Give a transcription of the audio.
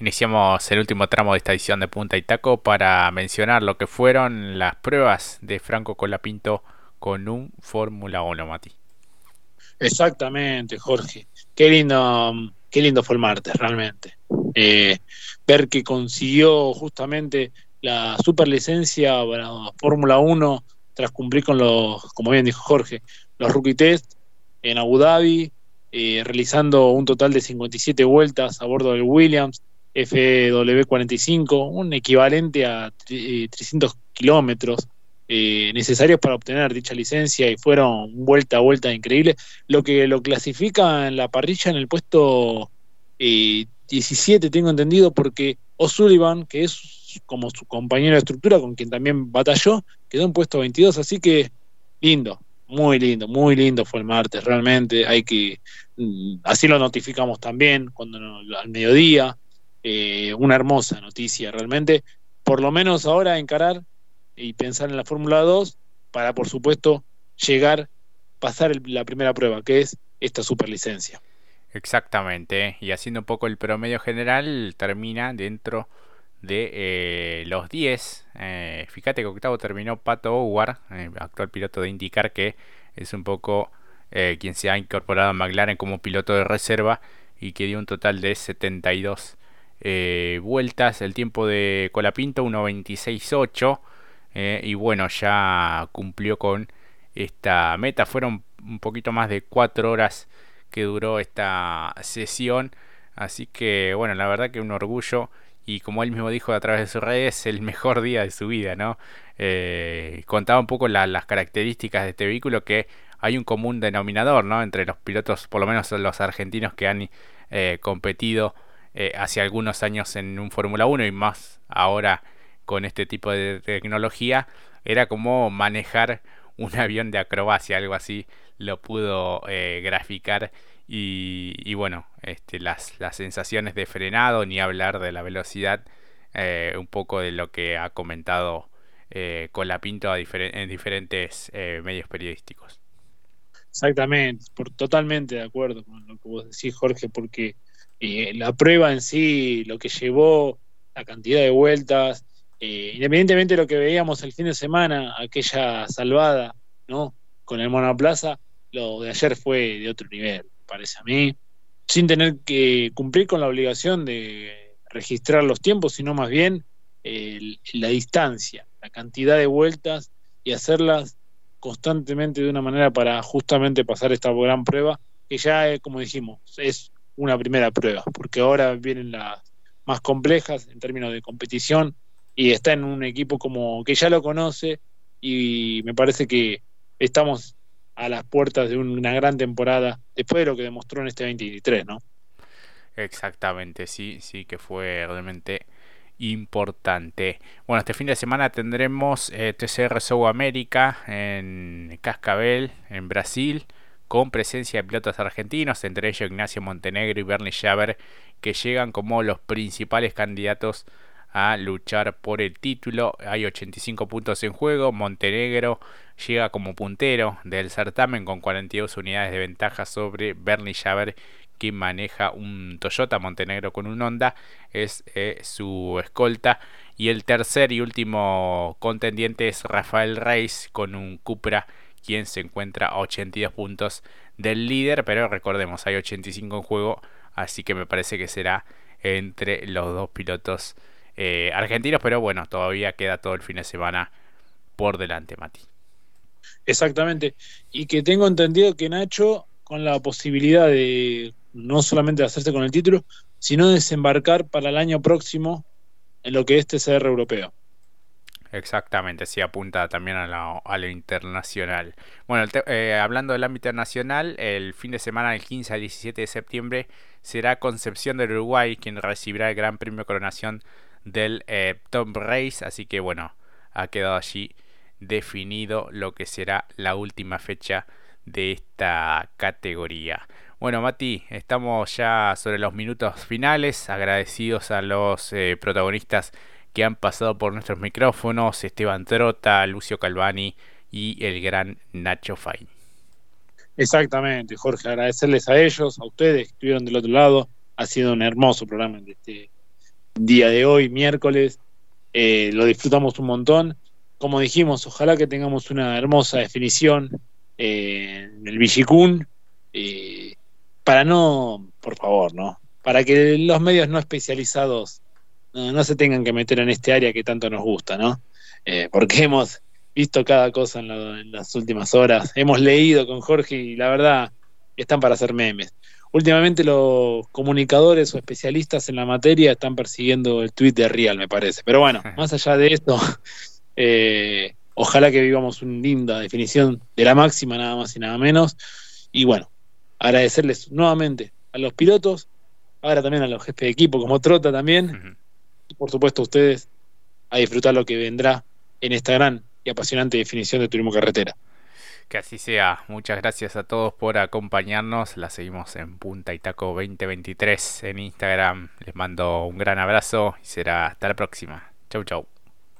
Iniciamos el último tramo de esta edición de Punta y Taco para mencionar lo que fueron las pruebas de Franco Colapinto con un Fórmula 1, Mati. Exactamente, Jorge. Qué lindo, qué lindo fue el martes, realmente. Eh, ver que consiguió justamente la superlicencia para Fórmula 1 tras cumplir con los, como bien dijo Jorge, los rookie test en Abu Dhabi, eh, realizando un total de 57 vueltas a bordo del Williams, FW45, un equivalente a 300 eh, kilómetros eh, necesarios para obtener dicha licencia y fueron vuelta a vuelta increíble, lo que lo clasifica en la parrilla en el puesto 17, eh, tengo entendido, porque O'Sullivan, que es como su compañero de estructura, con quien también batalló, quedó en puesto 22, así que lindo, muy lindo, muy lindo fue el martes, realmente, hay que, mm, así lo notificamos también, cuando al mediodía, eh, una hermosa noticia realmente, por lo menos ahora encarar y pensar en la Fórmula 2 para, por supuesto, llegar, pasar la primera prueba, que es esta superlicencia. Exactamente, y haciendo un poco el promedio general, termina dentro de eh, los 10. Eh, fíjate que octavo terminó Pato Howard, actual piloto de IndyCar, que es un poco quien se ha incorporado a McLaren como piloto de reserva y que dio un total de 72 eh, vueltas. El tiempo de Colapinto 1.26.8. Eh, y bueno, ya cumplió con esta meta. Fueron un poquito más de 4 horas que duró esta sesión. Así que bueno, la verdad que un orgullo. Y como él mismo dijo a través de sus redes, el mejor día de su vida, ¿no? Eh, contaba un poco las características de este vehículo que hay un común denominador, ¿no? Entre los pilotos, por lo menos los argentinos que han competido eh, hace algunos años en un Fórmula 1 y más ahora con este tipo de tecnología, era como manejar un avión de acrobacia, algo así lo pudo eh, graficar y, bueno, este, las, sensaciones de frenado, ni hablar de la velocidad, eh, un poco de lo que ha comentado Colapinto a en diferentes medios periodísticos. Exactamente, por, totalmente de acuerdo con lo que vos decís, Jorge, porque eh, la prueba en sí, lo que llevó, la cantidad de vueltas, eh, independientemente de lo que veíamos el fin de semana, aquella salvada, ¿no? Con el monoplaza, lo de ayer fue de otro nivel, parece a mí, sin tener que cumplir con la obligación de registrar los tiempos, sino más bien la distancia, la cantidad de vueltas y hacerlas constantemente de una manera para justamente pasar esta gran prueba, que ya, eh, como dijimos, es una primera prueba, porque ahora vienen las más complejas en términos de competición y está en un equipo como que ya lo conoce y me parece que estamos a las puertas de una gran temporada después de lo que demostró en este 2023, ¿no? Exactamente, sí, sí que fue realmente importante. Bueno, este fin de semana tendremos eh, TCR South América en Cascabel, en Brasil con presencia de pilotos argentinos, entre ellos Ignacio Montenegro y Bernie Schaber, que llegan como los principales candidatos a luchar por el título. Hay 85 puntos en juego. Montenegro llega como puntero del certamen con 42 unidades de ventaja sobre Bernie Schaber, quien maneja un Toyota Montenegro con un Honda. Es eh, su escolta. Y el tercer y último contendiente es Rafael Reis con un Cupra quien se encuentra a 82 puntos del líder, pero recordemos, hay 85 en juego, así que me parece que será entre los dos pilotos eh, argentinos, pero bueno, todavía queda todo el fin de semana por delante, Mati. Exactamente, y que tengo entendido que Nacho, con la posibilidad de no solamente hacerse con el título, sino desembarcar para el año próximo en lo que es TCR europeo. Exactamente, sí apunta también a, lo internacional. Bueno, eh, hablando del ámbito nacional, el fin de semana del 15 al 17 de septiembre será Concepción del Uruguay quien recibirá el Gran Premio Coronación del eh, Top Race, así que bueno, ha quedado allí definido lo que será la última fecha de esta categoría. Bueno, Mati, estamos ya sobre los minutos finales, agradecidos a los eh, protagonistas que han pasado por nuestros micrófonos, Esteban Trota, Lucio Calvani y el gran Nacho Fay. Exactamente, Jorge, agradecerles a ellos, a ustedes que estuvieron del otro lado. Ha sido un hermoso programa de este, día de hoy, miércoles. Eh, lo disfrutamos un montón. Como dijimos, ojalá que tengamos una hermosa definición eh, en el Villicún. Eh, para no, por favor, ¿no? Para que los medios no especializados no, se tengan que meter en este área que tanto nos gusta, ¿no? porque hemos visto cada cosa en, las últimas horas, hemos leído con Jorge y la verdad están para hacer memes. Últimamente los comunicadores o especialistas en la materia están persiguiendo el tweet de Real, me parece. Pero bueno, más allá de esto, eh, ojalá que vivamos una linda definición de la máxima, nada más y nada menos. Y bueno, agradecerles nuevamente a los pilotos, ahora también a los jefes de equipo como Trota también, y por supuesto ustedes a disfrutar lo que vendrá en esta gran y apasionante definición de turismo carretera. Que así sea. Muchas gracias a todos por acompañarnos. La seguimos en Punta y Taco 2023 en Instagram. Les mando un gran abrazo y será hasta la próxima. Chau chau.